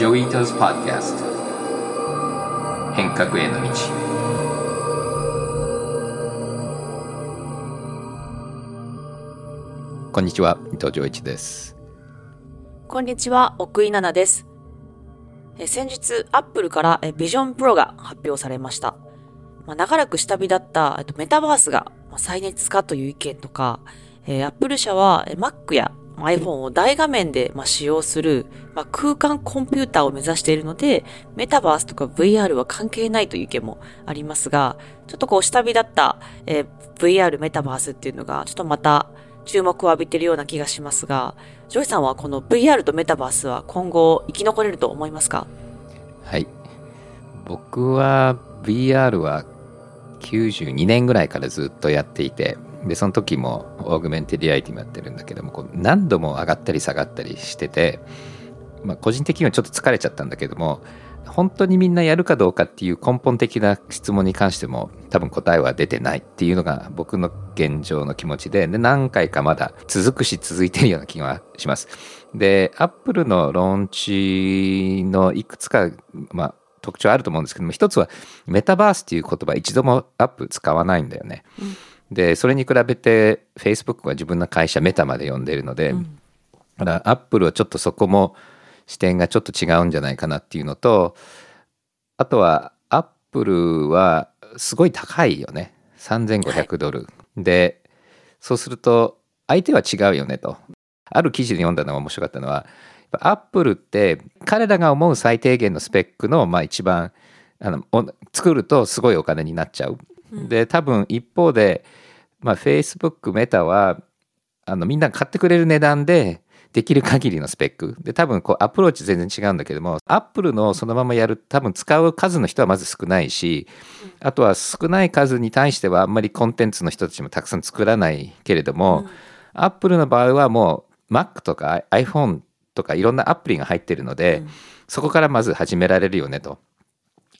Joi Ito's Podcast 変革への道。こんにちは伊藤穰一です。こんにちは奥井奈々です。え先日アップルからえ Vision Pro が発表されました。まあ、長らく下火だったえっとメタバースが再熱かという意見とか、えー、アップル社は Mac や iPhone を大画面で、ま、使用する、ま、空間コンピューターを目指しているので、メタバースとか VR は関係ないという意見もありますが、ちょっとこう下火だった、え、VR メタバースっていうのが、ちょっとまた注目を浴びているような気がしますが、ジョイさんはこの VR とメタバースは今後生き残れると思いますか？はい。僕は VR は92年ぐらいからずっとやっていてでその時もオーグメンテリアリティもやってるんだけどもこう何度も上がったり下がったりしてて、まあ、個人的にはちょっと疲れちゃったんだけども本当にみんなやるかどうかっていう根本的な質問に関しても多分答えは出てないっていうのが僕の現状の気持ちでで何回かまだ続くし続いてるような気がします。で、アップルのローンチのいくつか、まあ、特徴あると思うんですけども一つはメタバースっていう言葉一度もアップル使わないんだよね。うん、でそれに比べて Facebook は自分の会社メタまで呼んでるので、うん、だからアップルはちょっとそこも視点がちょっと違うんじゃないかなっていうのとあとはアップルはすごい高いよね。3500ドル、はい、でそうすると相手は違うよねと。ある記事で読んだのが面白かったのはアップルって彼らが思う最低限のスペックの、まあ、一番あの作るとすごいお金になっちゃう。で多分一方で、まあ、Facebook メタはあのみんな買ってくれる値段でできる限りのスペック。で多分こうアプローチ全然違うんだけどもアップルのそのままやる多分使う数の人はまず少ないしあとは少ない数に対してはあんまりコンテンツの人たちもたくさん作らないけれども、アップルの場合はもう Mac とか iPhone とかいろんなアプリが入ってるので、うん、そこからまず始められるよねと。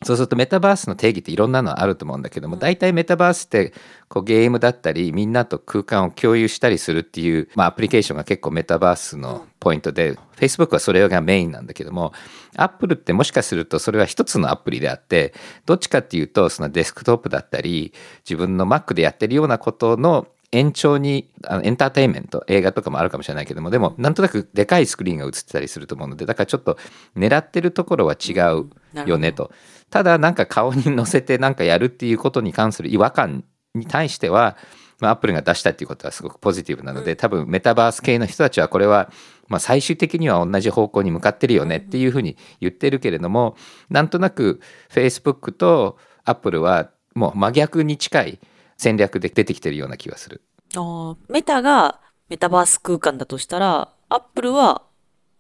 そうするとメタバースの定義っていろんなのあると思うんだけども、大体メタバースってこうゲームだったりみんなと空間を共有したりするっていう、まあ、アプリケーションが結構メタバースのポイントで、Facebook はそれがメインなんだけども Apple ってもしかするとそれは一つのアプリであってどっちかっていうとそのデスクトップだったり自分の Mac でやってるようなことの延長にあのエンターテインメント映画とかもあるかもしれないけどもでもなんとなくでかいスクリーンが映ってたりすると思うのでだからちょっと狙ってるところは違うよねと。ただなんか顔に乗せてなんかやるっていうことに関する違和感に対しては、まあ、アップルが出したっていうことはすごくポジティブなので多分メタバース系の人たちはこれはまあ最終的には同じ方向に向かってるよねっていうふうに言ってるけれどもなんとなく Facebook とアップルはもう真逆に近い戦略で出てきてるような気がする。あメタがメタバース空間だとしたら、アップルは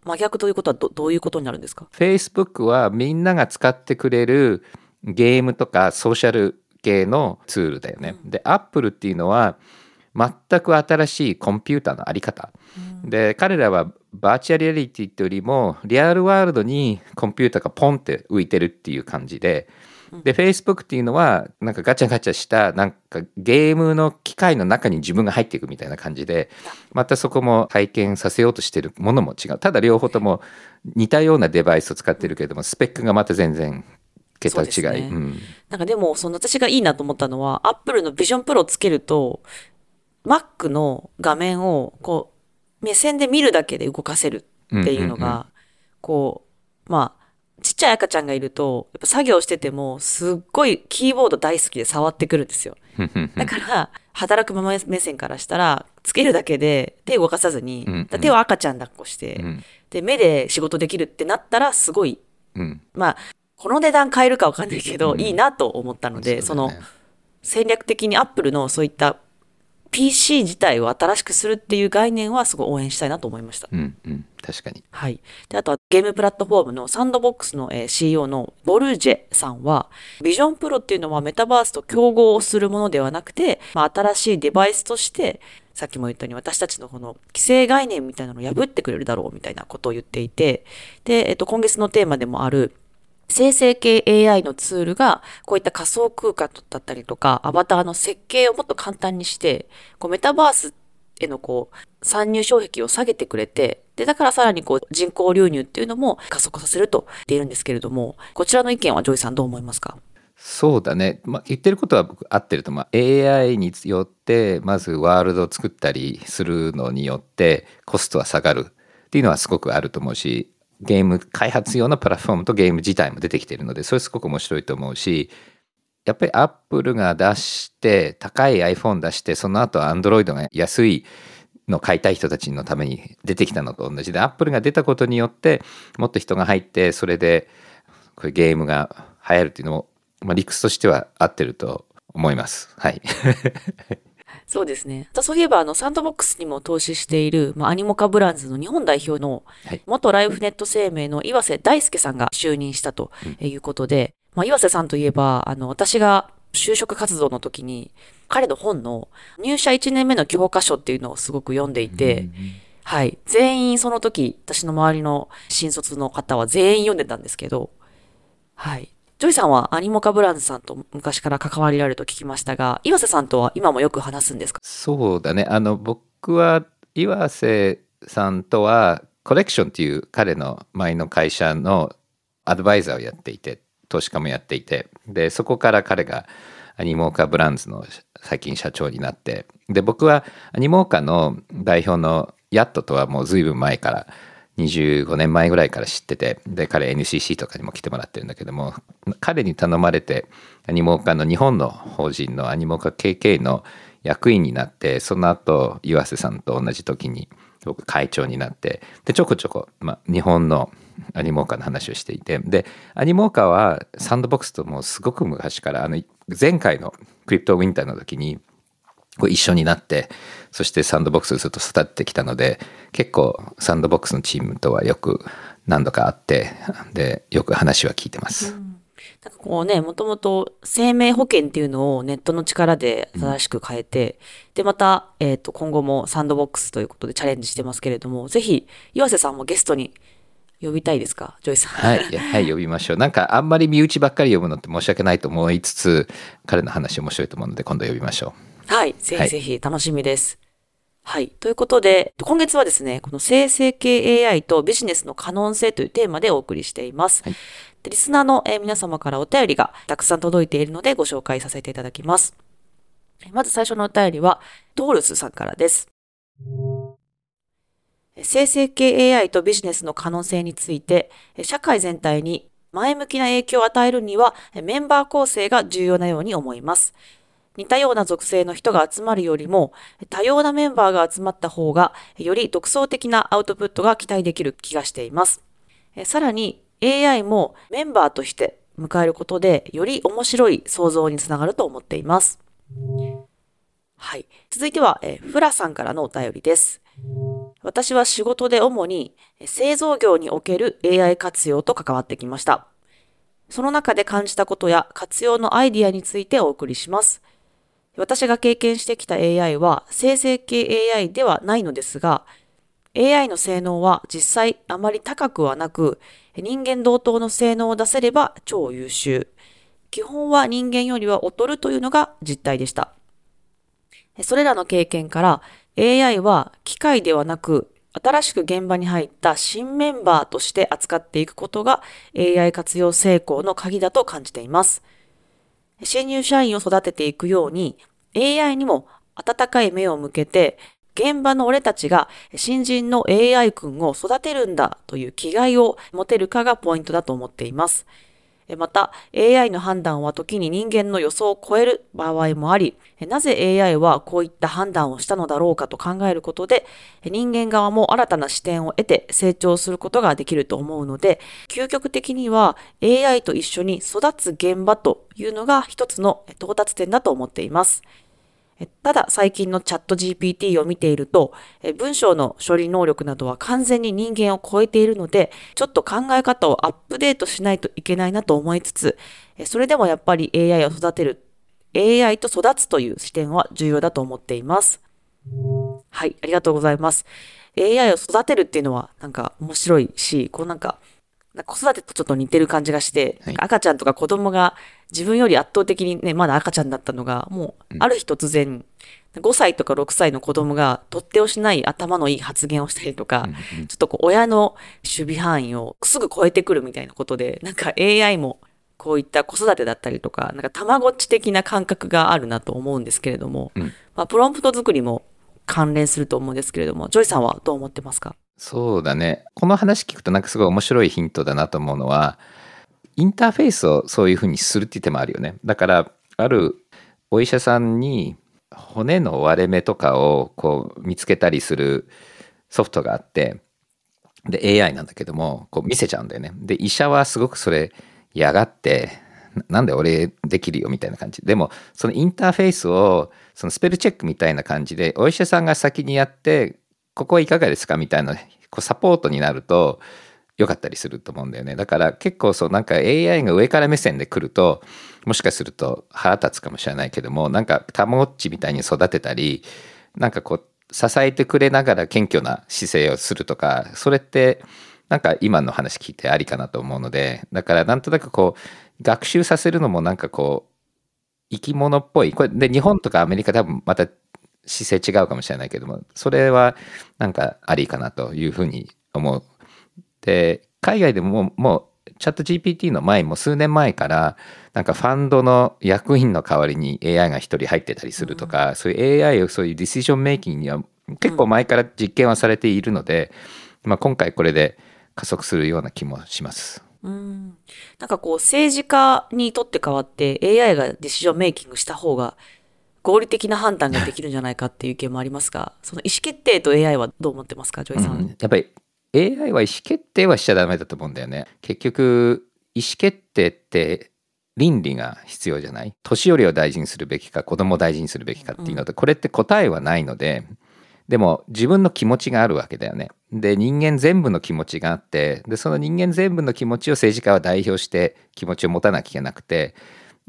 真逆ということはどどういうことになるんですか ?Facebook はみんなが使ってくれるゲームとかソーシャル系のツールだよね。うん、で、アップルっていうのは全く新しいコンピューターのあり方。うん、で、彼らはバーチャルリアリティってよりも real world にコンピューターがポンって浮いてるっていう感じで、で、Facebook っていうのは、なんかガチャガチャした、なんかゲームの機械の中に自分が入っていくみたいな感じで、またそこも体験させようとしてるものも違う。ただ両方とも似たようなデバイスを使ってるけれども、スペックがまた全然桁違い。ねうん、なんかでも、その私がいいなと思ったのは、Apple の Vision Pro をつけると、Mac の画面を、こう、目線で見るだけで動かせるっていうのが、こう、まあ、ちゃい赤ちゃんがいると、やっぱ作業してても、すっごいキーボード大好きで触ってくるんですよ。だから、働くママ目線からしたら、つけるだけで手動かさずに、うんうん、手を赤ちゃん抱っこして、うん、で、目で仕事できるってなったら、すごい、うん、まあ、この値段変えるかわかんないけど、うん、いいなと思ったので、そね、その、戦略的にアップルのそういった PC 自体を新しくするっていう概念はすごい応援したいなと思いました。うんうん、確かに。はい。で、あとはゲームプラットフォームのサンドボックスの CEO のボルジェさんは、Vision Pro っていうのはメタバースと競合をするものではなくて、まあ、新しいデバイスとして、さっきも言ったように私たちのこの既成概念みたいなのを破ってくれるだろうみたいなことを言っていて、で、えっと、今月のテーマでもある生成系 AI のツールが、こういった仮想空間だったりとか、アバターの設計をもっと簡単にして、こうメタバースへのこう、参入障壁を下げてくれて、で、だからさらにこう、人口流入っていうのも加速させると言っているんですけれども、こちらの意見はジョイさんどう思いますか？そうだね、まあ、言ってることは僕合ってると、まあ、AI によってまずワールドを作ったりするのによってコストは下がるっていうのはすごくあると思うしゲーム開発用のプラットフォームとゲーム自体も出てきてるのでそれすごく面白いと思うしやっぱりアップルが出して高い iPhone 出してその後 Android が安いの買いたい人たちのために出てきたのと同じでアップルが出たことによってもっと人が入ってそれでこれゲームが流行るっていうのもまあ、理屈としては合ってると思います。はい。そうですね。そういえば、あの、サンドボックスにも投資している、まあ、アニモカブランズの日本代表の、元ライフネット生命の岩瀬大輔さんが就任したということで、うん、まあ、岩瀬さんといえば、あの、私が就職活動の時に、彼の本の入社1年目の教科書っていうのをすごく読んでいて、うんはい。全員その時、私の周りの新卒の方は全員読んでたんですけど、はい。ジョイさんは Animoca Brands さんと昔から関わりあると聞きましたが、岩瀬さんとは今もよく話すんですか？そうだね。あの、僕は岩瀬さんとはコレクションっていう彼の前の会社のアドバイザーをやっていて、投資家もやっていて、で、そこから彼が Animoca Brands の最近社長になって、で、僕はアニモーカの代表のヤットとはもう随分前から25年前ぐらいから知っててで彼 NCC とかにも来てもらってるんだけども彼に頼まれてアニモーカーの日本の法人のアニモーカー KK の役員になってその後岩瀬さんと同じ時に僕会長になってでちょこちょこ、まあ、日本のアニモーカーの話をしていてでアニモーカーはサンドボックスともすごく昔からあの前回の crypto winter の時にこう一緒になってそして Sandbox ずっと育ってきたので結構 Sandbox のチームとはよく何度か会ってでよく話は聞いてます。うんなんかこうね、もともと生命保険っていうのをネットの力で正しく変えて、うん、で、また、えっ、ー、と、今後も Sandbox ということでチャレンジしてますけれども、ぜひ、岩瀬さんもゲストに呼びたいですか？ジョイさん。はい、はい、呼びましょう。なんか、あんまり身内ばっかり呼ぶのって申し訳ないと思いつつ、彼の話面白いと思うので、今度呼びましょう。はい、ぜひぜひ楽しみです。はい。ということで、今月はですね、この生成系 AI とビジネスの可能性というテーマでお送りしています。はい、でリスナーの、えー、皆様からお便りがたくさん届いているのでご紹介させていただきます。まず最初のお便りは、トールスさんからです。生成系 AI とビジネスの可能性について、社会全体に前向きな影響を与えるには、メンバー構成が重要なように思います。似たような属性の人が集まるよりも、多様なメンバーが集まった方が、より独創的なアウトプットが期待できる気がしています。さらに、AI もメンバーとして迎えることで、より面白い創造につながると思っています。はい。続いては、えフラさんからのお便りです。私は仕事で主に製造業における AI 活用と関わってきました。その中で感じたことや活用のアイディアについてお送りします。私が経験してきた AI は生成系 AI ではないのですが、AI の性能は実際あまり高くはなく、人間同等の性能を出せれば超優秀。基本は人間よりは劣るというのが実態でした。それらの経験から AI は機械ではなく新しく現場に入った新メンバーとして扱っていくことが AI 活用成功の鍵だと感じています。新入社員を育てていくように AI にも温かい目を向けて現場の俺たちが新人の AI 君を育てるんだという気概を持てるかがポイントだと思っています。また、AI の判断は時に人間の予想を超える場合もあり、なぜ AI はこういった判断をしたのだろうかと考えることで、人間側も新たな視点を得て成長することができると思うので、究極的には AI と一緒に育つ現場というのが一つの到達点だと思っています。ただ最近のチャット GPT を見ていると、文章の処理能力などは完全に人間を超えているので、ちょっと考え方をアップデートしないといけないなと思いつつ、それでもやっぱり AI を育てる、AI と育つという視点は重要だと思っています。はい、ありがとうございます。AI を育てるっていうのはなんか面白いし、こうなんか子育てとちょっと似てる感じがして、はい。赤ちゃんとか子供が自分より圧倒的にね、まだ赤ちゃんだったのが、もう、ある日突然、5歳とか6歳の子供が、取っ手をしない頭のいい発言をしたりとか、ちょっとこう、親の守備範囲をすぐ超えてくるみたいなことで、なんか AI も、こういった子育てだったりとか、なんかたまごっち的な感覚があるなと思うんですけれども、ん。まあ、プロンプト作りも関連すると思うんですけれども、ジョイさんはどう思ってますか？そうだね。この話聞くとなんかすごい面白いヒントだなと思うのはインターフェースをそういうふうにするっていう手もあるよね。だからあるお医者さんに骨の割れ目とかをこう見つけたりするソフトがあってで AI なんだけどもこう見せちゃうんだよね。で医者はすごくそれ嫌がってなんで俺できるよみたいな感じ。でもそのインターフェースをそのスペルチェックみたいな感じでお医者さんが先にやってここはいかがですか？みたいなこうサポートになると良かったりすると思うんだよね。だから結構そうなんか AI が上から目線で来るともしかすると腹立つかもしれないけどもなんかたまごっちみたいに育てたりなんかこう支えてくれながら謙虚な姿勢をするとかそれってなんか今の話聞いてありかなと思うのでだからなんとなくこう学習させるのもなんかこう生き物っぽい。これで日本とかアメリカ多分また姿勢違うかもしれないけどもそれはなんかありかなというふうに思う。で海外でももうチャット GPT の前も数年前からなんかファンドの役員の代わりに AI が一人入ってたりするとか、そういう AI をそういうディシジョンメイキングには結構前から実験はされているので、まあ、今回これで加速するような気もします。うん。なんかこう、政治家にとって変わって AI が decision making した方が合理的な判断ができるんじゃないかっていう意見もありますが、その意思決定と AI はどう思ってますか、ジョイさん？うんやっぱり AI は意思決定はしちゃダメだと思うんだよね。結局意思決定って倫理が必要じゃない？年寄りを大事にするべきか子供を大事にするべきかっていうのと、これって答えはないのででも自分の気持ちがあるわけだよね。で人間全部の気持ちがあってでその人間全部の気持ちを政治家は代表して気持ちを持たなきゃいけなくて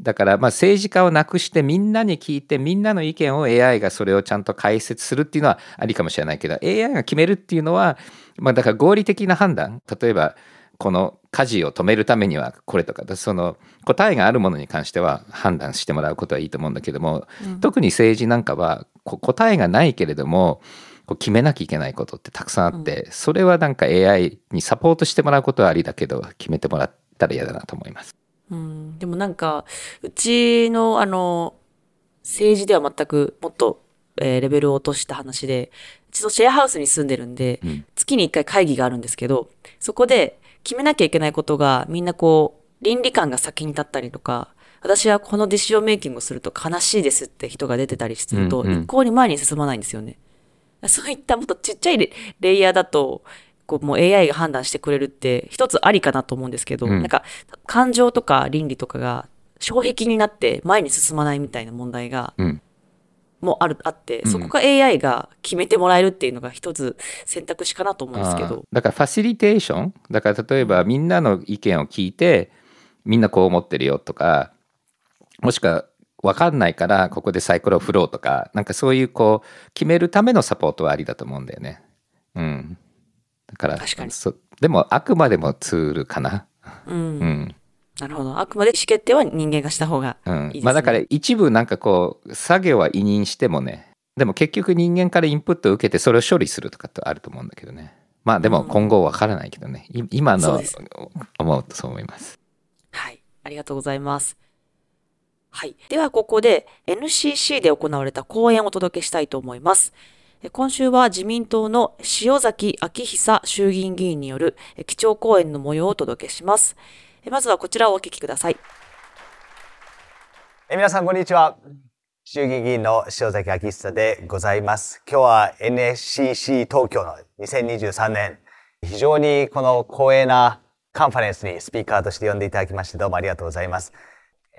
だからまあ政治家をなくしてみんなに聞いてみんなの意見を AI がそれをちゃんと解説するっていうのはありかもしれないけど AI が決めるっていうのはまあだから合理的な判断。例えばこの火事を止めるためにはこれとかその答えがあるものに関しては判断してもらうことはいいと思うんだけども、特に政治なんかはこ答えがないけれどもこう決めなきゃいけないことってたくさんあって、それはなんか AI にサポートしてもらうことはありだけど決めてもらったら嫌だなと思います。うん、でもなんか、うちの、あの、政治では全くもっと、えーレベルを落とした話で、うちのシェアハウスに住んでるんで、ん。月に一回会議があるんですけど、そこで決めなきゃいけないことが、みんなこう、倫理観が先に立ったりとか、私はこのディシジョンメイキングをすると悲しいですって人が出てたりすると、うんうん。一向に前に進まないんですよね。そういったもっとちっちゃいレレイヤーだと、こうもう AI が判断してくれるって一つありかなと思うんですけど、うん。なんか感情とか倫理とかが障壁になって前に進まないみたいな問題がうん。もうある、あって、うん。そこが AI が決めてもらえるっていうのが一つ選択肢かなと思うんですけど。だからファシリテーションだから例えばみんなの意見を聞いてみんなこう思ってるよとかもしくは分かんないからここでサイコロ振ろうとかなんかそういうこう決めるためのサポートはありだと思うんだよね。うん、だから確かにそでもあくまでもツールかな。うん。うんなるほど。あくまで意思決定は人間がした方がうんいいですね。まあだから一部なんかこう作業は委任してもねでも結局人間からインプットを受けてそれを処理するとかってあると思うんだけどねまあでも今後わからないけどね、い今の思うとそう思いますはい。ありがとうございます。はい。では、ここで NCC で行われた講演をお届けしたいと思います。今週は自民党の塩崎昭久衆議院議員による基調講演の模様をお届けします。まずはこちらをお聞きください。え皆さんこんにちは衆議院議員の塩崎昭久でございます今日は NSCC 東京の2023年非常にこの光栄なカンファレンスにスピーカーとして呼んでいただきましてどうもありがとうございます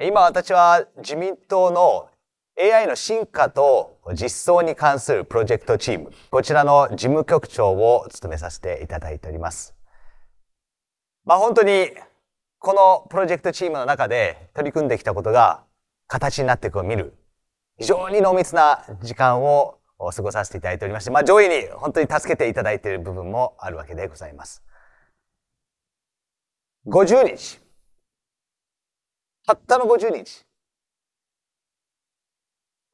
今私は自民党の AI の進化と実装に関するプロジェクトチームこちらの事務局長を務めさせていただいておりますまあ本当にこのプロジェクトチームの中で取り組んできたことが形になっていくを見る非常に濃密な時間を過ごさせていただいておりまして、まあ、上位に本当に助けていただいている部分もあるわけでございます。50日。たったの50日。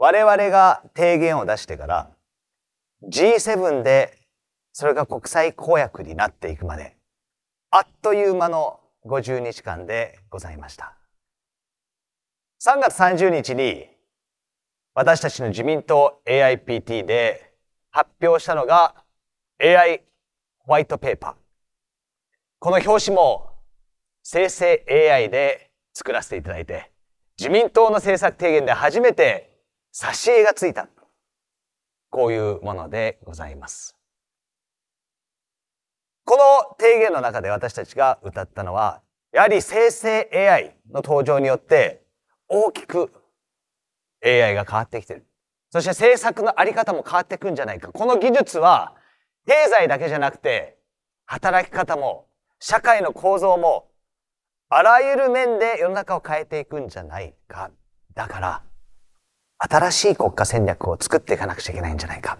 我々が提言を出してから G7 でそれが国際公約になっていくまであっという間の50日間でございました。3月30日に私たちの自民党 AIPT で発表したのが AI ホワイトペーパー。この表紙も生成 AI で作らせていただいて自民党の政策提言で初めて挿絵がついた。こういうものでございます。この提言の中で私たちが歌ったのは、やはり生成 AI の登場によって大きく AI が変わってきてる。そして政策のあり方も変わっていくんじゃないか。この技術は経済だけじゃなくて働き方も社会の構造もあらゆる面で世の中を変えていくんじゃないか。だから新しい国家戦略を作っていかなくちゃいけないんじゃないか。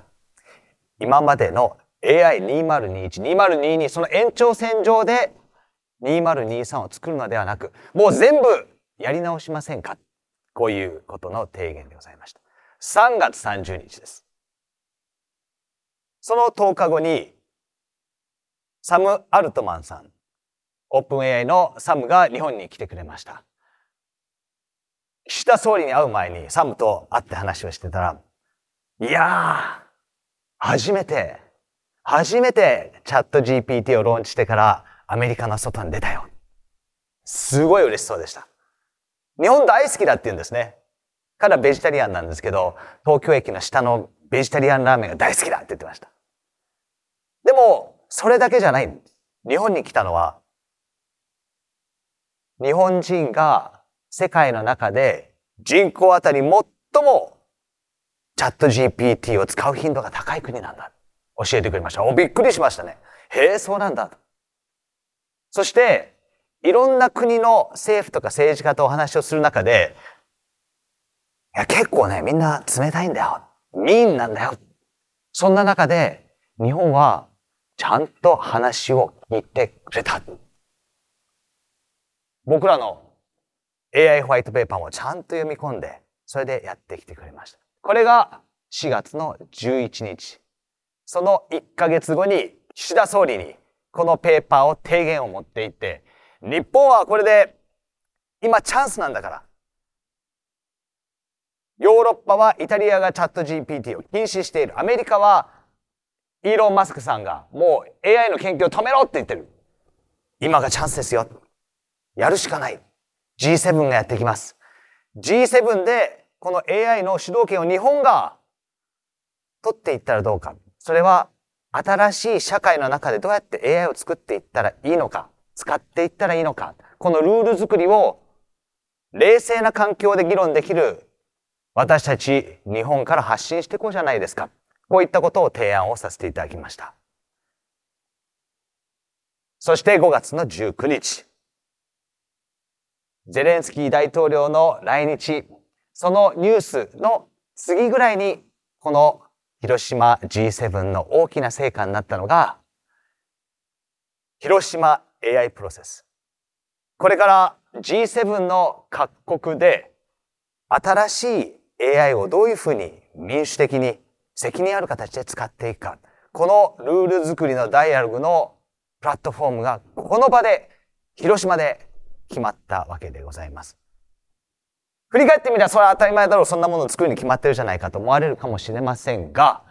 今までの AI2021、2022その延長線上で2023を作るのではなく、もう全部やり直しませんか？こういうことの提言でございました。3月30日です。その10日後に、サム・アルトマンさん、オープン AI のサムが日本に来てくれました。岸田総理に会う前にサムと会って話をしてたら、いやー、初めて、初めてチャット GPT をローンチしてからアメリカの外に出たよ。すごい嬉しそうでした。日本大好きだって言うんですね。彼はベジタリアンなんですけど、東京駅の下のベジタリアンラーメンが大好きだって言ってました。でも、それだけじゃない。日本に来たのは、日本人が世界の中で人口あたり最もチャット GPT を使う頻度が高い国なんだ。教えてくれました。お、びっくりしましたね。へえ、そうなんだ。そして、いろんな国の政府とか政治家とお話をする中で、いや、結構ね、みんな冷たいんだよ。民なんだよ。そんな中で、日本はちゃんと話を聞いてくれた。僕らの AI ホワイトペーパーもちゃんと読み込んで、それでやってきてくれました。これが4月の11日。その1ヶ月後に岸田総理にこのペーパーを提言を持っていって、日本はこれで今チャンスなんだから。ヨーロッパはイタリアがチャット GPT を禁止している。アメリカはイーロン・マスクさんがもう AI の研究を止めろって言ってる。今がチャンスですよ。やるしかない。G7 がやってきます。G7 でこの AI の主導権を日本が取っていったらどうか。それは新しい社会の中でどうやって AI を作っていったらいいのか。使っていったらいいのか。このルール作りを冷静な環境で議論できる私たち日本から発信していこうじゃないですか。こういったことを提案をさせていただきました。そして5月の19日。ゼレンスキー大統領の来日、そのニュースの次ぐらいに、この広島 G7 の大きな成果になったのが、広島 AI プロセス。これから G7 の各国で新しい AI をどういうふうに民主的に責任ある形で使っていくか。このルール作りのダイアログのプラットフォームがこの場で広島で決まったわけでございます。振り返ってみればそれは当たり前だろう、そんなものを作るに決まってるじゃないかと思われるかもしれませんが、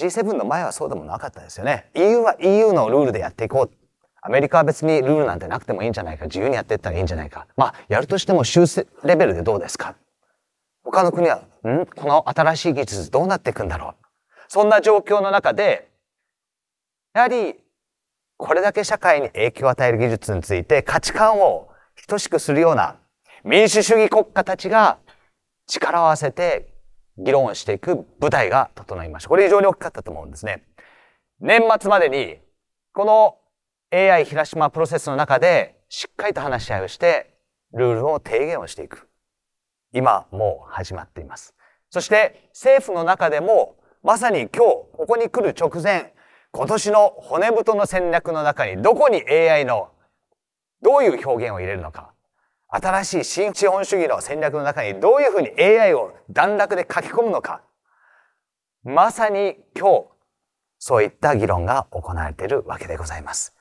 G7 の前はそうでもなかったですよね。EU は EU のルールでやっていこう。アメリカは別にルールなんてなくてもいいんじゃないか。自由にやっていったらいいんじゃないか。まあ、やるとしても修正レベルでどうですか。他の国は、ん？この新しい技術どうなっていくんだろう。そんな状況の中で、やはり、これだけ社会に影響を与える技術について価値観を等しくするような民主主義国家たちが力を合わせて議論をしていく舞台が整いました。これ非常に大きかったと思うんですね。年末までにこの AI 広島プロセスの中でしっかりと話し合いをしてルールを提言をしていく。今もう始まっています。そして政府の中でもまさに今日ここに来る直前今年の骨太の戦略の中にどこに AI のどういう表現を入れるのか。新しい新資本主義の戦略の中にどういうふうに AI を段落で書き込むのか。まさに今日、そういった議論が行われているわけでございます。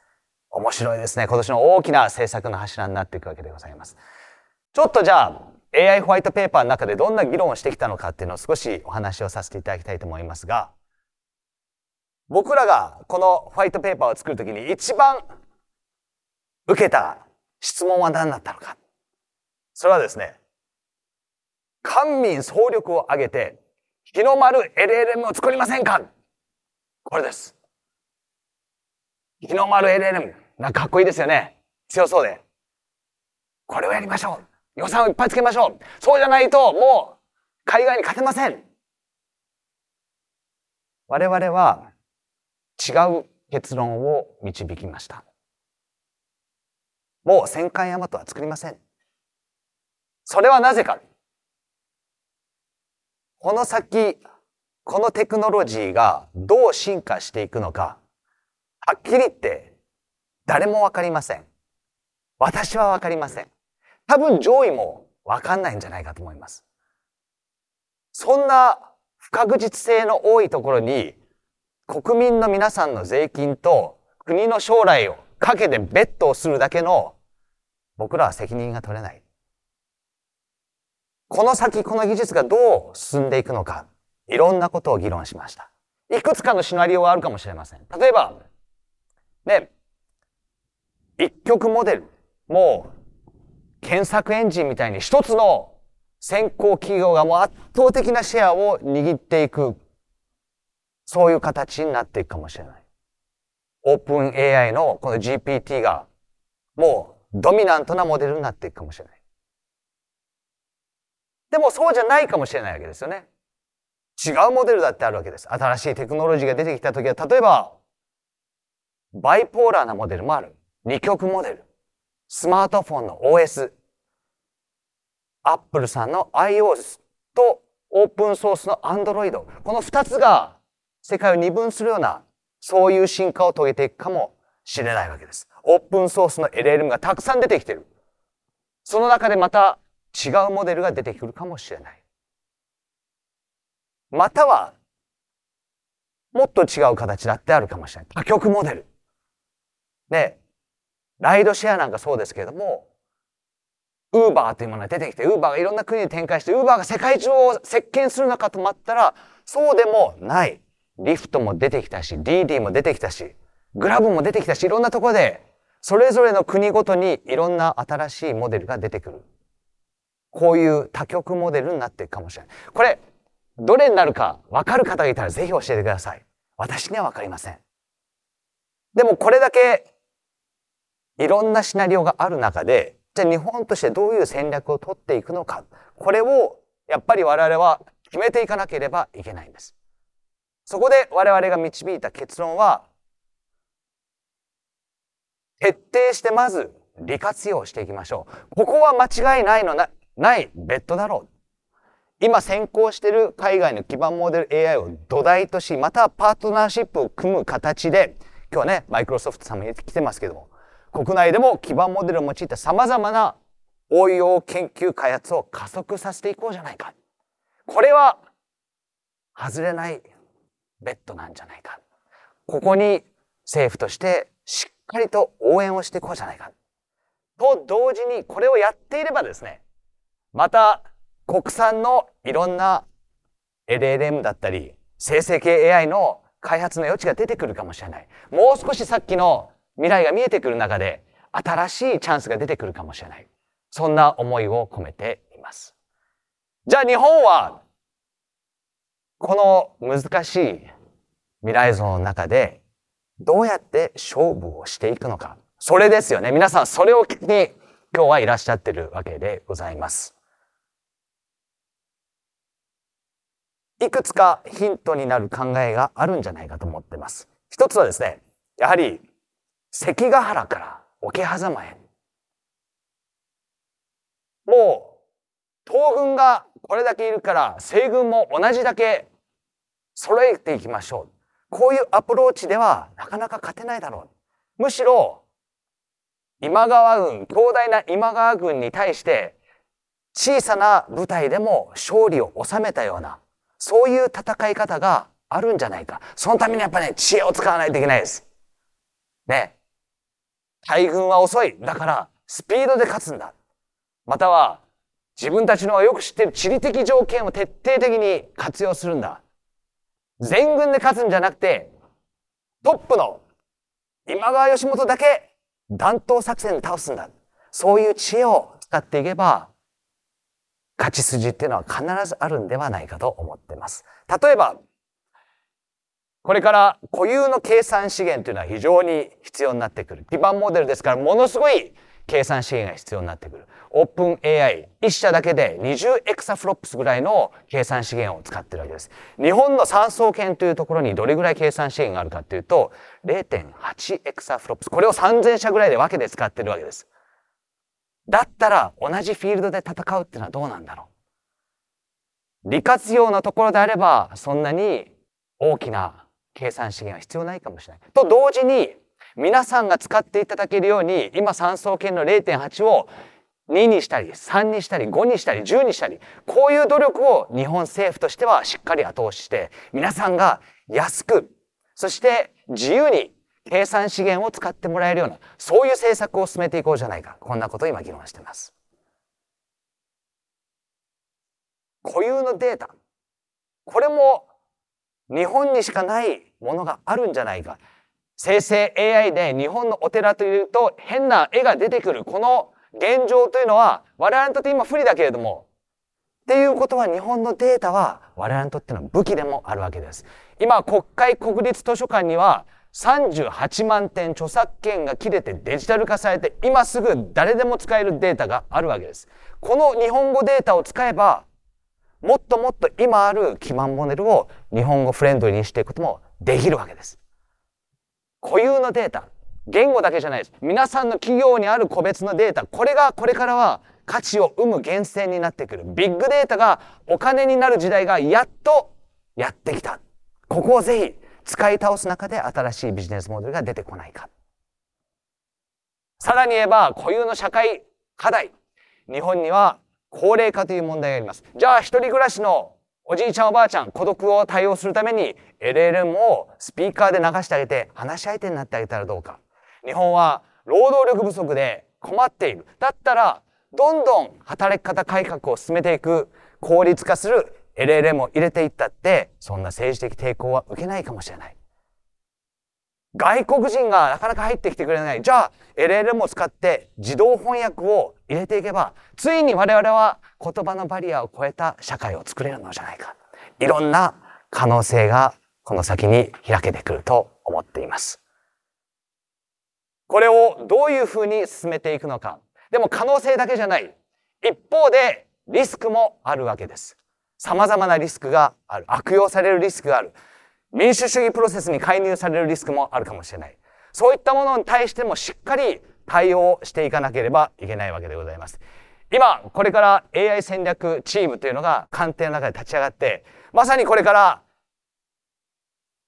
面白いですね。今年の大きな政策の柱になっていくわけでございます。ちょっとじゃあ、AI ホワイトペーパーの中でどんな議論をしてきたのかっていうのを少しお話をさせていただきたいと思いますが、僕らがこのホワイトペーパーを作るときに一番受けた質問は何だったのか。それはですね、官民総力を挙げて日の丸 LLM を作りませんかこれです。日の丸 LLM。なんかかっこいいですよね。強そうで。これをやりましょう。予算をいっぱいつけましょう。そうじゃないと、もう、海外に勝てません。我々は違う結論を導きました。もう戦艦大和は作りません。それはなぜか。この先、このテクノロジーがどう進化していくのか、はっきり言って誰もわかりません。私はわかりません。多分上位もわかんないんじゃないかと思います。そんな不確実性の多いところに国民の皆さんの税金と国の将来をかけてベットをするだけの僕らは責任が取れない。この先この技術がどう進んでいくのか、いろんなことを議論しました。いくつかのシナリオはあるかもしれません。例えば、ね、一極モデル。もう検索エンジンみたいに一つの先行企業がもう圧倒的なシェアを握っていく、そういう形になっていくかもしれない。オープン AI のこの GPT がもうドミナントなモデルになっていくかもしれない。でもそうじゃないかもしれないわけですよね。違うモデルだってあるわけです。新しいテクノロジーが出てきた時は、例えば、バイポーラーなモデルもある。二極モデル。スマートフォンの OS、アップルさんの iOS とオープンソースの Android、この二つが世界を二分するような、そういう進化を遂げていくかもしれないわけです。オープンソースの LLM がたくさん出てきてる。その中でまた違うモデルが出てくるかもしれない。または、もっと違う形だってあるかもしれない。多極モデル。で、ライドシェアなんかそうですけれども、ウーバーというものが出てきて、ウーバーがいろんな国に展開して、ウーバーが世界中を席巻するのかと思ったら、そうでもない。リフトも出てきたし、DD も出てきたし、グラブも出てきたし、いろんなところで、それぞれの国ごとにいろんな新しいモデルが出てくる。こういう多極モデルになっていくかもしれない。これ、どれになるか分かる方がいたらぜひ教えてください。私には分かりません。でもこれだけいろんなシナリオがある中で、じゃあ日本としてどういう戦略を取っていくのか。これをやっぱり我々は決めていかなければいけないんです。そこで我々が導いた結論は、徹底してまず利活用していきましょう。ここは間違いないのな、ないベッドだろう。今先行している海外の基盤モデル AI を土台とし、またパートナーシップを組む形で、今日はね、マイクロソフトさんも来てますけども、国内でも基盤モデルを用いた様々な応用研究開発を加速させていこうじゃないか。これは外れないベッドなんじゃないか。ここに政府としてしっかりと応援をしていこうじゃないか。と同時にこれをやっていればですね、また国産のいろんな LLM だったり生成系 AI の開発の余地が出てくるかもしれない。もう少しさっきの未来が見えてくる中で新しいチャンスが出てくるかもしれない。そんな思いを込めています。じゃあ日本はこの難しい未来像の中でどうやって勝負をしていくのか。それですよね。皆さんそれを聞きに今日はいらっしゃってるわけでございます。いくつかヒントになる考えがあるんじゃないかと思ってます。一つはですね、やはり関ヶ原から桶狭間へ。もう、東軍がこれだけいるから西軍も同じだけ揃えていきましょう。こういうアプローチではなかなか勝てないだろう。むしろ、今川軍、強大な今川軍に対して小さな部隊でも勝利を収めたような、そういう戦い方があるんじゃないか。そのためにやっぱね、知恵を使わないといけないです。ね。大軍は遅い。だから、スピードで勝つんだ。または、自分たちのよく知っている地理的条件を徹底的に活用するんだ。全軍で勝つんじゃなくて、トップの今川義元だけ弾頭作戦で倒すんだ。そういう知恵を使っていけば、勝ち筋っていうのは必ずあるんではないかと思ってます。例えば、これから固有の計算資源というのは非常に必要になってくる。基盤モデルですからものすごい計算資源が必要になってくる。 OpenAI、一社だけで20エクサフロップスぐらいの計算資源を使ってるわけです。日本の産総研というところにどれぐらい計算資源があるかというと、0.8エクサフロップス。これを3000社ぐらいで分けて使ってるわけです。だったら同じフィールドで戦うっていうのはどうなんだろう。利活用のところであれば、そんなに大きな計算資源は必要ないかもしれない。と同時に、皆さんが使っていただけるように、今三層圏の0.8を2にしたり、3にしたり、5にしたり、10にしたり、こういう努力を日本政府としてはしっかり後押しして、皆さんが安く、そして自由に計算資源を使ってもらえるような、そういう政策を進めていこうじゃないか。こんなことを今議論しています。固有のデータ。これも日本にしかないものがあるんじゃないか。生成 AI で日本のお寺というと変な絵が出てくるこの現状というのは我々にとって今不利だけれどもっていうことは日本のデータは我々にとっての武器でもあるわけです。今国会国立図書館には38万点著作権が切れてデジタル化されて今すぐ誰でも使えるデータがあるわけです。この日本語データを使えばもっともっと今ある基盤モデルを日本語フレンドリーにしていくこともできるわけです。固有のデータ、言語だけじゃないです。皆さんの企業にある個別のデータ、これがこれからは価値を生む源泉になってくる。ビッグデータがお金になる時代がやっとやってきた。ここをぜひ使い倒す中で新しいビジネスモデルが出てこないか。さらに言えば固有の社会課題。日本には高齢化という問題があります。じゃあ一人暮らしのおじいちゃんおばあちゃん孤独を対応するために LLM をスピーカーで流してあげて話し相手になってあげたらどうか。日本は労働力不足で困っている。だったらどんどん働き方改革を進めていく効率化する LLM を入れていったってそんな政治的抵抗は受けないかもしれない。外国人がなかなか入ってきてくれない。じゃあ LLM を使って自動翻訳を入れていけば、ついに我々は言葉のバリアを超えた社会を作れるのじゃないか。いろんな可能性がこの先に開けてくると思っています。これをどういうふうに進めていくのか。でも可能性だけじゃない。一方でリスクもあるわけです。様々なリスクがある。悪用されるリスクがある。民主主義プロセスに介入されるリスクもあるかもしれない。そういったものに対してもしっかり対応していかなければいけないわけでございます。今、これから AI 戦略チームというのが官邸の中で立ち上がって、まさにこれから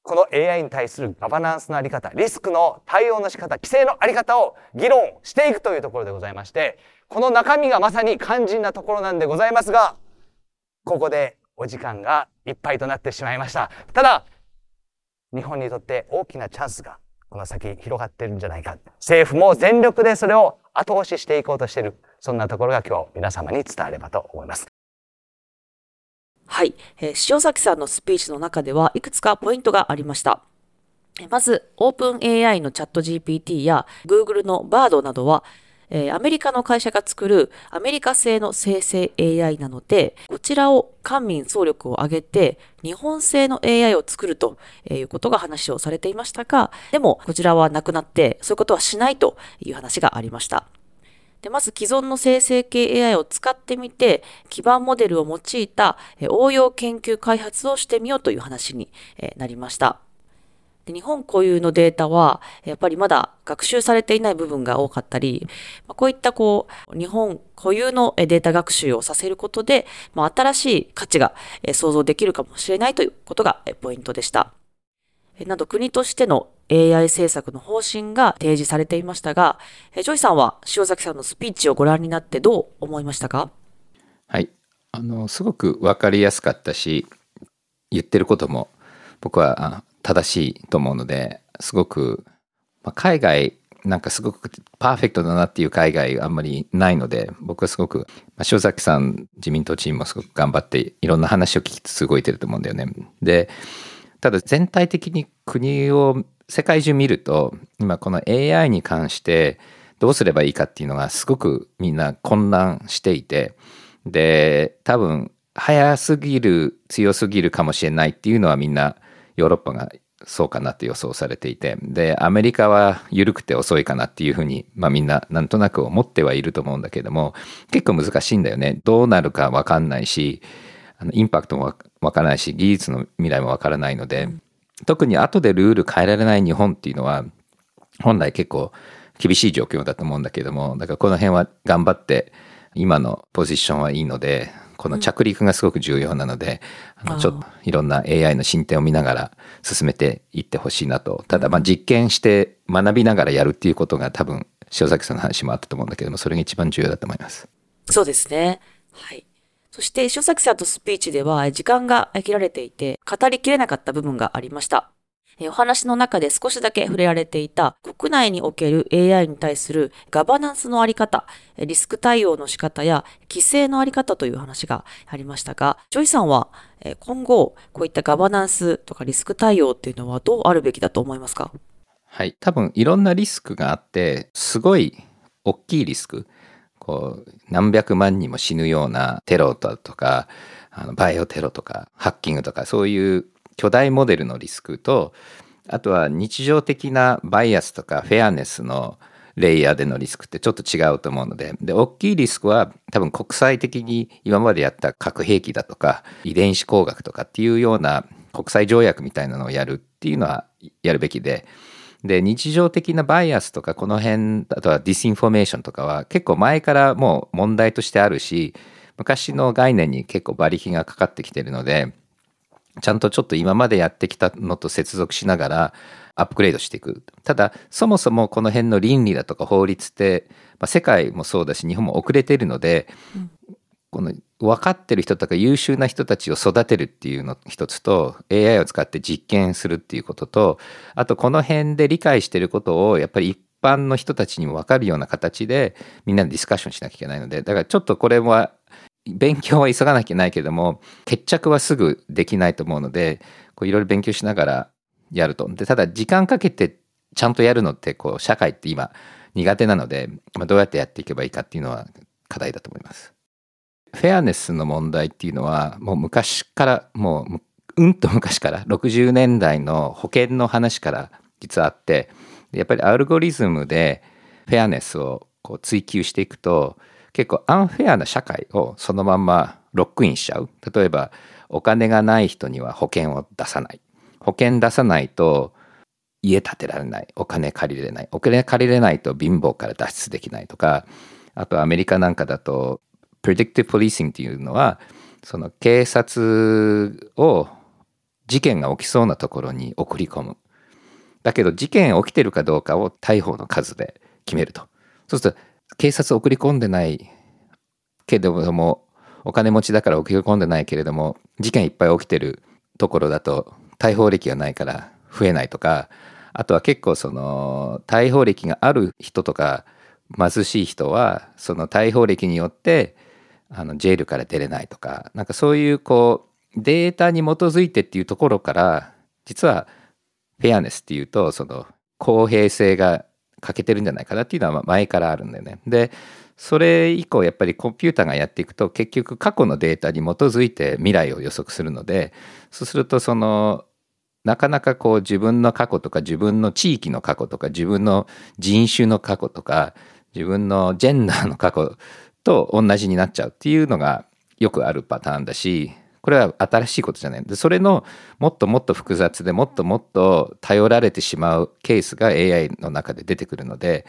この AI に対するガバナンスのあり方、リスクの対応の仕方、規制のあり方を議論していくというところでございまして、この中身がまさに肝心なところなんでございますが、ここでお時間がいっぱいとなってしまいました。ただ、日本にとって大きなチャンスがこの先広がってるんじゃないか。政府も全力でそれを後押ししていこうとしている。そんなところが今日皆様に伝わればと思います。はい。えー、塩崎さんのスピーチの中ではいくつかポイントがありました。まず、オープン AI の ChatGPT や Google の Bard などはえー、アメリカの会社が作るアメリカ製の生成 AI なので、こちらを官民総力を挙げて日本製の AI を作るということが話をされていましたが、でもこちらはなくなってそういうことはしないという話がありました。で、まず既存の生成系 AI を使ってみて、基盤モデルを用いた応用研究開発をしてみようという話になりました。日本固有のデータは、やっぱりまだ学習されていない部分が多かったり、こういったこう、日本固有のデータ学習をさせることで、新しい価値が創造できるかもしれないということがポイントでした。など国としての AI 政策の方針が提示されていましたが、ジョイさんは塩崎さんのスピーチをご覧になってどう思いましたか？はいあのすごく分かりやすかったし言ってることも僕は正しいと思うのですごく、まあ、海外なんかすごくパーフェクトだなっていう海外あんまりないので僕はすごく、まあ、塩崎さん自民党チームもすごく頑張っていろんな話を聞きつつ動いてると思うんだよね。でただ全体的に国を世界中見ると今この AI に関してどうすればいいかっていうのがすごくみんな混乱していてで多分早すぎる強すぎるかもしれないっていうのはみんなヨーロッパがそうかなって予想されていてでアメリカは緩くて遅いかなっていうふうに、まあ、みんななんとなく思ってはいると思うんだけども結構難しいんだよね。どうなるか分かんないしあのインパクトも分からないし技術の未来も分からないので特に後でルール変えられない日本っていうのは本来結構厳しい状況だと思うんだけどもだからこの辺は頑張って今のポジションはいいのでこの着陸がすごく重要なので、あのちょっといろんな AI の進展を見ながら進めていってほしいなと。ただまあ実験して学びながらやるっていうことが多分塩崎さんの話もあったと思うんだけどもそれが一番重要だと思います。そうですね。はい。そして塩崎さんとスピーチでは時間が切られていて語りきれなかった部分がありましたお話の中で少しだけ触れられていた国内における AI に対するガバナンスのあり方、リスク対応の仕方や規制のあり方という話がありましたが、ジョイさんは今後こういったガバナンスとかリスク対応っていうのはどうあるべきだと思いますか？はい、多分いろんなリスクがあってすごい大きいリスク。こう何百万人も死ぬようなテロだとかあのバイオテロとかハッキングとかそういう巨大モデルのリスクとあとは日常的なバイアスとか fairness のレイヤーでのリスクってちょっと違うと思うので。で大きいリスクは多分国際的に今までやった核兵器だとか遺伝子工学とかっていうような国際条約みたいなのをやるっていうのはやるべきで。で日常的なバイアスとかこの辺あとは disinformation とかは結構前からもう問題としてあるし昔の概念に結構馬力がかかってきてるのでちゃんとちょっと今までやってきたのと接続しながらアップグレードしていく。ただ、そもそもこの辺の倫理だとか法律って、まあ、世界もそうだし、日本も遅れてるので、うん、この分かってる人とか優秀な人たちを育てるっていうの一つと AI を使って実験するっていうこととあとこの辺で理解してることをやっぱり一般の人たちにも分かるような形でみんなでディスカッションしなきゃいけないのでだからちょっとこれは勉強は急がなきゃいけないけども決着はすぐできないと思うのでこういろいろ勉強しながらやるとでただ時間かけてちゃんとやるのってこう社会って今苦手なので、まあ、どうやってやっていけばいいかっていうのは課題だと思います。フェアネスの問題っていうのはもう昔からもううんと昔から60年代の保険の話から実はあってやっぱりアルゴリズムでフェアネスをこう追求していくと結構アンフェアな社会をそのままロックインしちゃう。例えばお金がない人には保険を出さない。保険出さないと家建てられない。お金借りれない。お金借りれないと貧乏から脱出できないとかあとアメリカなんかだと predictive policing っていうのはその警察を事件が起きそうなところに送り込む。だけど事件起きてるかどうかを逮捕の数で決めると。そうすると警察送り込んでないけれどもお金持ちだから送り込んでないけれども事件いっぱい起きてるところだと逮捕歴がないから増えないとかあとは結構その逮捕歴がある人とか貧しい人はその逮捕歴によってあのジェールから出れないとかなんかそういうこうデータに基づいてっていうところから実はフェアネスっていうとその公平性が欠けてるんじゃないかなっていうのは前からあるんだよね。でそれ以降やっぱりコンピューターがやっていくと結局過去のデータに基づいて未来を予測するのでそうするとそのなかなかこう自分の過去とか自分の地域の過去とか自分の人種の過去とか自分のジェンダーの過去と同じになっちゃうっていうのがよくあるパターンだしこれは新しいことじゃないでそれのもっともっと複雑でもっともっと頼られてしまうケースが AI の中で出てくるので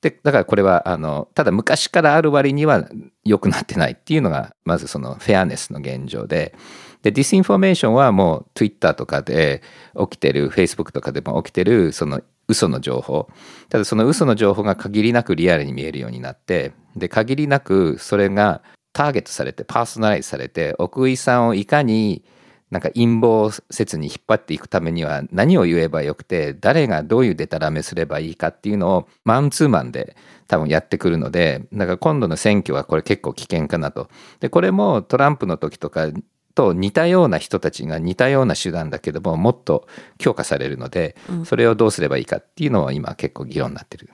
でだからこれはあのただ昔からある割には良くなってないっていうのがまずその fairness の現状で。で disinformation はもう Twitter とかで起きてる Facebook とかでも起きてるその嘘の情報。ただその嘘の情報が限りなくリアルに見えるようになってで限りなくそれがターゲットされてパーソナライズされて奥井さんをいかになんか陰謀説に引っ張っていくためには何を言えばよくて誰がどういうデタラメすればいいかっていうのをマンツーマンで多分やってくるのでだから今度の選挙はこれ結構危険かなと。でこれもトランプの時とかと似たような人たちが似たような手段だけどももっと強化されるので、それをどうすればいいかっていうのは今結構議論になってる。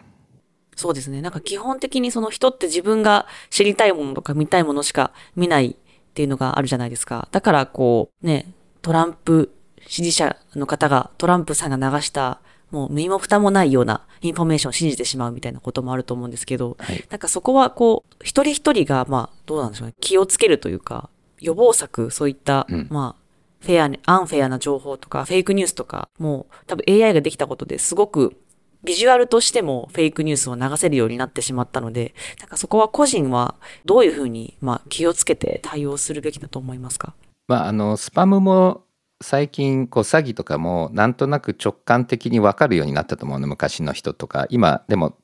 そうですね。なんか基本的にその人って自分が知りたいものとか見たいものしか見ないっていうのがあるじゃないですか。だからこうね、トランプ支持者の方がトランプさんが流したもう身も蓋もないようなインフォメーションを信じてしまうみたいなこともあると思うんですけど、はい、なんかそこはこう、一人一人がまあどうなんでしょうね、気をつけるというか、予防策、そういった、うん、まあ、フェアに、アンフェアな情報とか、フェイクニュースとか、もう多分 AI ができたことですごくビジュアルとしてもフェイクニュースを流せるようになってしまったので、なんかそこは個人はどういうふうに、まあ、気をつけて対応するべきだと思いますか？まあ、あの、スパムも最近こう詐欺とかもなんとなく直感的に分かるようになったと思うの昔の人とか。今でも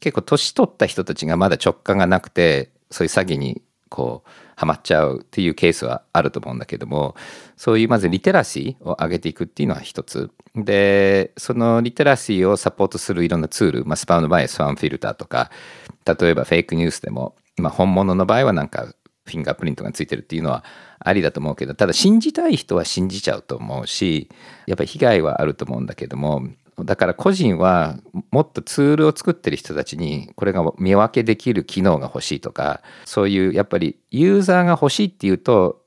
結構年取った人たちがまだ直感がなくてそういう詐欺にこうハマっちゃうっていうケースはあると思うんだけどもそういうまずリテラシーを上げていくっていうのは一つ。でそのリテラシーをサポートするいろんなツール、まあ、スパムの場合はスパムフィルターとか例えばフェイクニュースでも、まあ、本物の場合はなんかフィンガープリントがついてるっていうのはありだと思うけどただ信じたい人は信じちゃうと思うしやっぱり被害はあると思うんだけどもだから個人はもっとツールを作ってる人たちにこれが見分けできる機能が欲しいとかそういうやっぱりユーザーが欲しいっていうと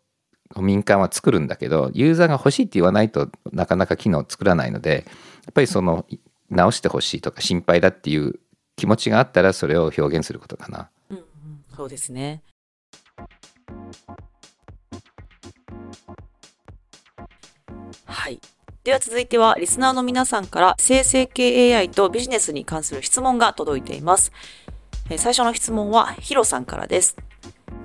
民間は作るんだけどユーザーが欲しいって言わないとなかなか機能を作らないのでやっぱりその直してほしいとか心配だっていう気持ちがあったらそれを表現することかな。うん、そうですね。はい。では続いては、リスナーの皆さんから生成系 AI とビジネスに関する質問が届いています。最初の質問は、ヒロさんからです。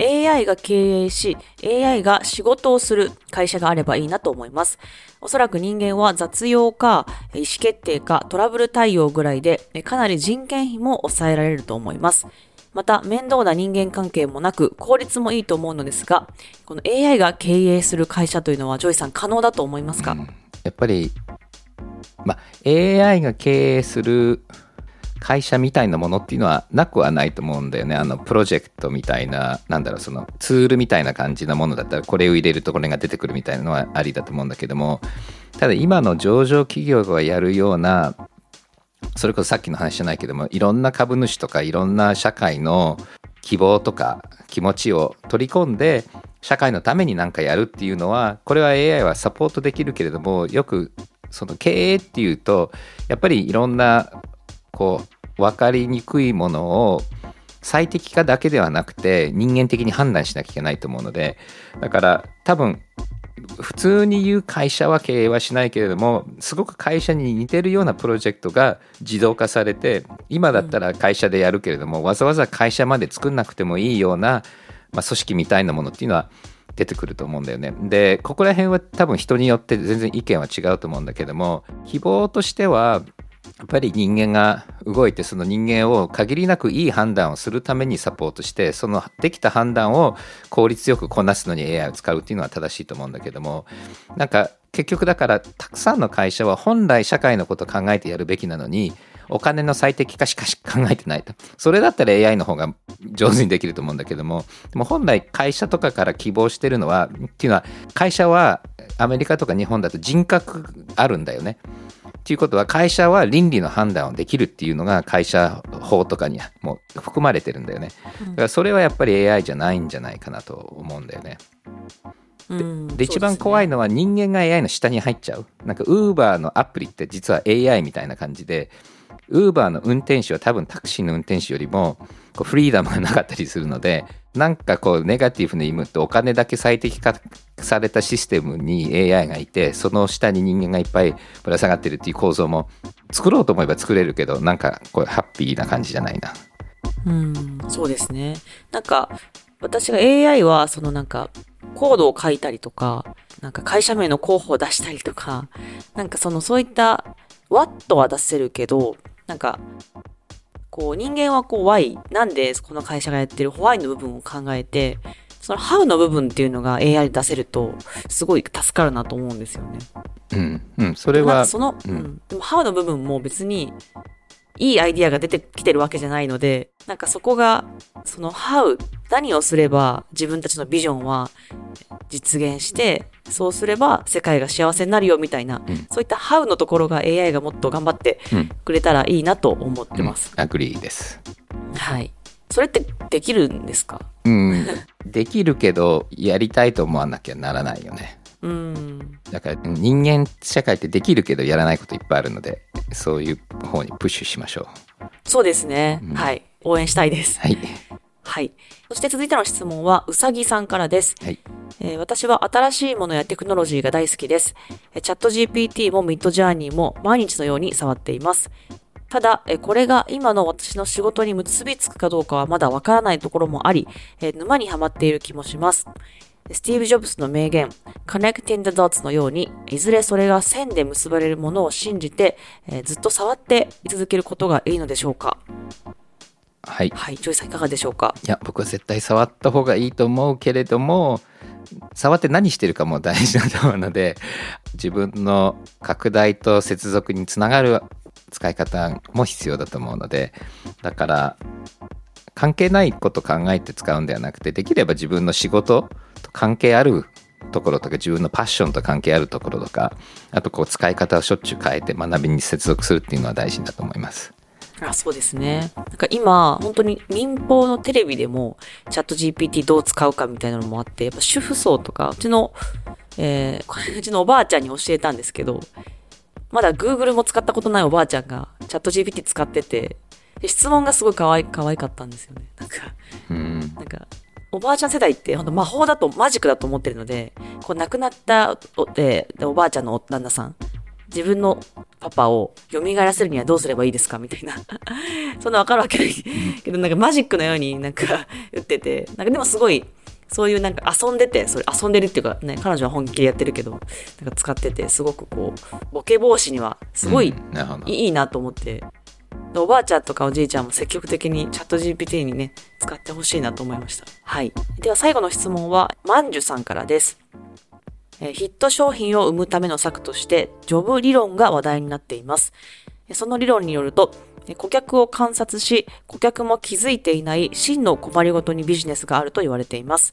AI が経営し、AI が仕事をする会社があればいいなと思います。おそらく人間は雑用か、意思決定か、トラブル対応ぐらいで、かなり人件費も抑えられると思います。また、面倒な人間関係もなく、効率もいいと思うのですが、この AI が経営する会社というのは、ジョイさん可能だと思いますか、うんやっぱり、ま、AI が経営する会社みたいなものっていうのはなくはないと思うんだよね。あのプロジェクトみたいな、なんだろう、そのツールみたいな感じなものだったら、これを入れるとこれが出てくるみたいなのはありだと思うんだけども、ただ今の上場企業がやるような、それこそさっきの話じゃないけども、いろんな株主とかいろんな社会の希望とか気持ちを取り込んで社会のために何かやるっていうのはこれは AI はサポートできるけれどもよくその経営っていうとやっぱりいろんなこう分かりにくいものを最適化だけではなくて人間的に判断しなきゃいけないと思うのでだから多分普通に言う会社は経営はしないけれどもすごく会社に似てるようなプロジェクトが自動化されて今だったら会社でやるけれども、わざわざ会社まで作んなくてもいいような、まあ、組織みたいなものっていうのは出てくると思うんだよね。でここら辺は多分人によって全然意見は違うと思うんだけども希望としてはやっぱり人間が動いてその人間を限りなくいい判断をするためにサポートしてそのできた判断を効率よくこなすのに AI を使うっていうのは正しいと思うんだけどもなんか結局だからたくさんの会社は本来社会のことを考えてやるべきなのにお金の最適化しかし考えてないと。それだったら AI の方が上手にできると思うんだけども、でも本来会社とかから希望してるのは、っていうのは会社はアメリカとか日本だと人格あるんだよね。っていうことは会社は倫理の判断をできるっていうのが会社法とかにもう含まれてるんだよね。だからそれはやっぱり AI じゃないんじゃないかなと思うんだよね。でで一番怖いのは人間が AI の下に入っちゃう。なんか Uber のアプリって実は AI みたいな感じで、Uber の運転手は多分タクシーの運転手よりもこうフリーダムがなかったりするので、なんかこうネガティブな意味ってお金だけ最適化されたシステムに AI がいてその下に人間がいっぱいぶら下がってるっていう構造も作ろうと思えば作れるけどなんかこうハッピーな感じじゃないな。うんそうですね。なんか私が AI はそのなんかコードを書いたりとか、なんか会社名の候補を出したりとか、なんかそのそういった what は出せるけど、なんか、こう人間はこう why、なんでこの会社がやってる why の部分を考えて、その how の部分っていうのが AI で出せると、すごい助かるなと思うんですよね。うん、うん、それはその、ううんん、でも how の部分も別にいいアイディアが出てきてるわけじゃないので、なんかそこが、その how、何をすれば自分たちのビジョンは実現して、そうすれば世界が幸せになるよみたいな、んそういった how のところが AI がもっと頑張ってうんくれたらいいなと思ってます。 Agree です。はい。それってできるんですか？うん、できるけどやりたいと思わなきゃならないよね。うん。だから人間社会ってできるけどやらないこといっぱいあるのでそういう方にプッシュしましょう。そうですね。うんはい。応援したいです。はい。はい。そして続いての質問は、うさぎさんからです。はい。えー私は新しいものやテクノロジーが大好きです。えーチャット GPT もミッドジャーニーも毎日のように触っています。ただ、えーこれが今の私の仕事に結びつくかどうかはまだわからないところもあり、えー沼にはまっている気もします。スティーブ・ジョブズの名言、Connecting the Dots のように、いずれそれが線で結ばれるものを信じて、えーずっと触ってい続けることがいいのでしょうか？はい。はい、ジョイさんいかがでしょうか？いや僕は絶対触った方がいいと思うけれども触って何してるかも大事だと思うので自分の拡大と接続につながる使い方も必要だと思うのでだから関係ないこと考えて使うんではなくてできれば自分の仕事と関係あるところとか自分のパッションと関係あるところとかあとこう使い方をしょっちゅう変えて学びに接続するっていうのは大事だと思います。あそうですね。なんか今、本当に民放のテレビでも、チャット GPT どう使うかみたいなのもあって、やっぱ主婦層とか、うちの、えー、うちのおばあちゃんに教えたんですけど、まだ Google も使ったことないおばあちゃんが、チャット GPT 使ってて、で質問がすごい可愛い、可愛かったんですよね。なんか、うん。なんか、おばあちゃん世代って本当魔法だと、マジックだと思ってるので、こう亡くなったお,、えーおばあちゃんの旦那さん、自分のパパを蘇らせるにはどうすればいいですか？みたいな。そんなわかるわけない。けど、なんかマジックのようになんか言ってて、なんかでもすごい、そういうなんか遊んでて、それ遊んでるっていうかね、彼女は本気でやってるけど、なんか使ってて、すごくこう、ボケ防止にはすごいいいなと思って、でおばあちゃんとかおじいちゃんも積極的にチャット GPT にね、使ってほしいなと思いました。はい。では最後の質問は、まんじゅさんからです。えヒット商品を生むための策として、ジョブ理論が話題になっています。その理論によると、顧客を観察し、顧客も気づいていない真の困りごとにビジネスがあると言われています。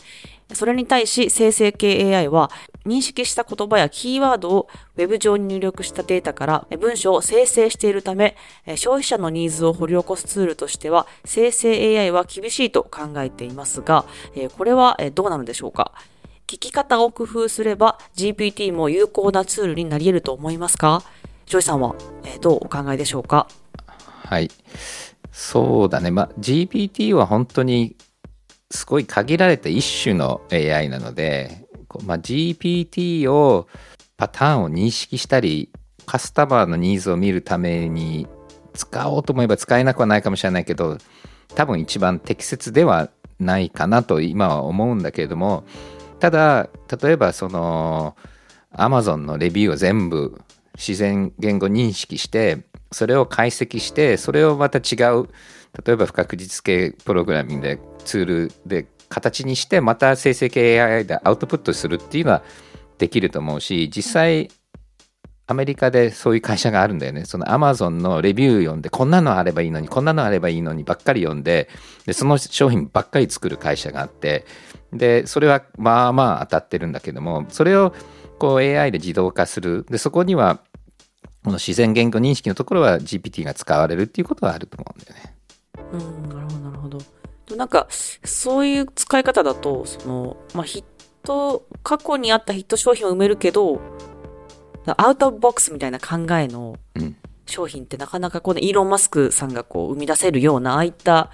それに対し生成系 AI は認識した言葉やキーワードをウェブ上に入力したデータから文章を生成しているため消費者のニーズを掘り起こすツールとしては生成 AI は厳しいと考えていますがこれはどうなのでしょうか？聞き方を工夫すれば GPT も有効なツールになり得ると思いますか？ジョイさんはどうお考えでしょうか？はい。そうだね。まあ、GPT は本当にすごい限られた一種の AI なので、まあ、GPT をパターンを認識したり、カスタマーのニーズを見るために使おうと思えば使えなくはないかもしれないけど、多分一番適切ではないかなと今は思うんだけれども、ただ、例えばその、Amazon のレビューを全部自然言語認識してそれを解析してそれをまた違う例えば不確実系プログラミングでツールで形にしてまた生成系 AI でアウトプットするっていうのはできると思うし実際アメリカでそういう会社があるんだよね。その Amazon のレビュー読んで、こんなのあればいいのに、こんなのあればいいのにばっかり読んで、で、その商品ばっかり作る会社があって、で、それはまあまあ当たってるんだけども、それをこう AI で自動化する。で、そこには、この自然言語認識のところは GPT が使われるっていうことはあると思うんだよね。うん、なるほど、なるほど。でもなんか、そういう使い方だと、その、まあ、ヒット、過去にあったヒット商品を埋めるけど、アウトボックスみたいな考えのうん。商品ってなかなかこのイーロン・マスクさんがこう生み出せるような、ああいった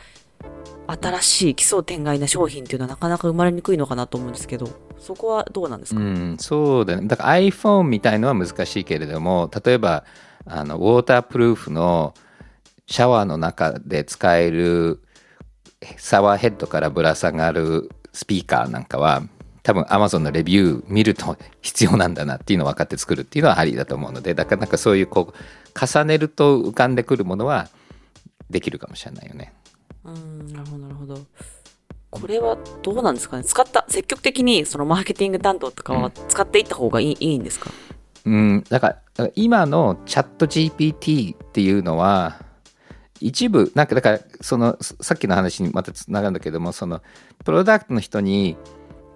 新しい奇想天外な商品っていうのはなかなか生まれにくいのかなと思うんですけど、そこはどうなんですか、うん、そうだね。だから iPhone みたいのは難しいけれども、例えば、あの、ウォータープルーフのシャワーの中で使えるシャワーヘッドからぶら下がるスピーカーなんかは、多分 Amazon のレビュー見ると必要なんだなっていうのを分かって作るっていうのはありだと思うのでだからなんかそういうこう重ねると浮かんでくるものはできるかもしれないよね。うんなるほどなるほどこれはどうなんですかね？使った積極的にそのマーケティング担当とかは使っていった方がいい,、いいんですか？うん、だからだから今のチャット GPT っていうのは一部なんかだからそのさっきの話にまたつながるんだけどもそのプロダクトの人に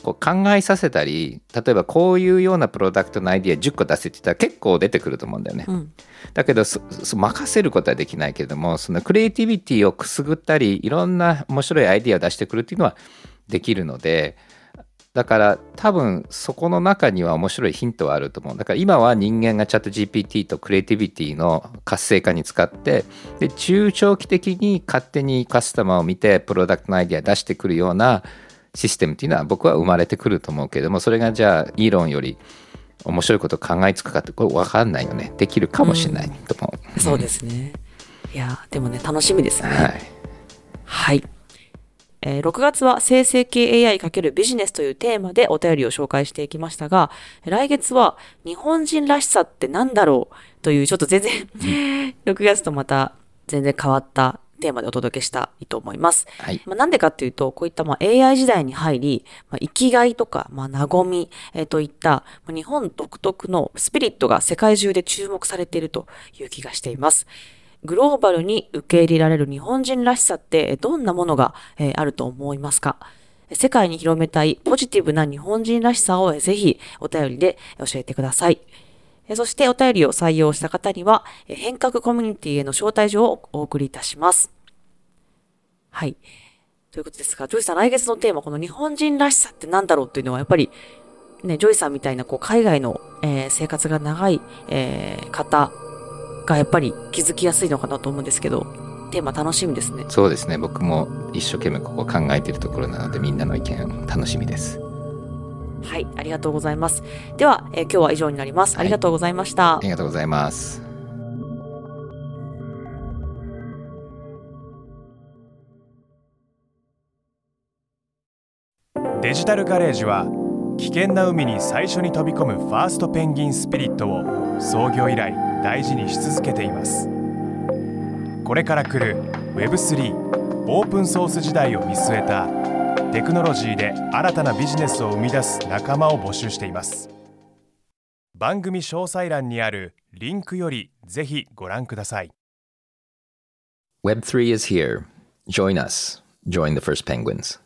こう考えさせたり例えばこういうようなプロダクトのアイディア10個出せって言ったら結構出てくると思うんだよね。うんだけど任せることはできないけれどもそのクリエイティビティをくすぐったりいろんな面白いアイディアを出してくるっていうのはできるのでだから多分そこの中には面白いヒントはあると思うだから今は人間がチャット GPT とクリエイティビティの活性化に使ってで中長期的に勝手にカスタマーを見てプロダクトのアイディア出してくるようなシステムっていうのは僕は生まれてくると思うけれどもそれがじゃあイーロンより面白いことを考えつくかってこれ分かんないよね。できるかもしれないと思う、そうですね。いやでもね楽しみですね。はい。はい。えー6月は生成系 AI× ビジネスというテーマでお便りを紹介していきましたが、来月は日本人らしさって何だろうというちょっと全然、6月とまた全然変わったテーマでお届けしたいと思います。はいまあ、なんでかっていうと、こういったまあ AI 時代に入り、まあ、生きがいとか、まあ、和み、えーといった、まあ日本独特のスピリットが世界中で注目されているという気がしています。グローバルに受け入れられる日本人らしさってえーどんなものがえーあると思いますか？世界に広めたいポジティブな日本人らしさをえーぜひお便りで教えてください。そしてお便りを採用した方には変革コミュニティへの招待状をお送りいたします。はい。ということですが、ジョイさん、来月のテーマ、この日本人らしさって何だろうっていうのは、やっぱり、ね、ジョイさんみたいな、こう、海外の、えー生活が長い、えー方が、やっぱり気づきやすいのかなと思うんですけど、テーマ楽しみですね。そうですね僕も一生懸命ここ考えてるところなのでみんなの意見楽しみですはい、ありがとうございます。では、えー今日は以上になります。ありがとうございました。ありがとうございますデジタルガレージは危険な海に最初に飛び込むファーストペンギンスピリットを創業以来大事にし続けていますこれから来る Web3 オープンソース時代を見据えたテクノロジーで新たなビジネスを生み出す仲間を募集しています番組詳細欄にあるリンクよりぜひご覧ください Web3 is here join us join the first penguins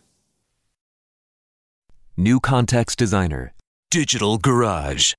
New Context Designer. Digital Garage.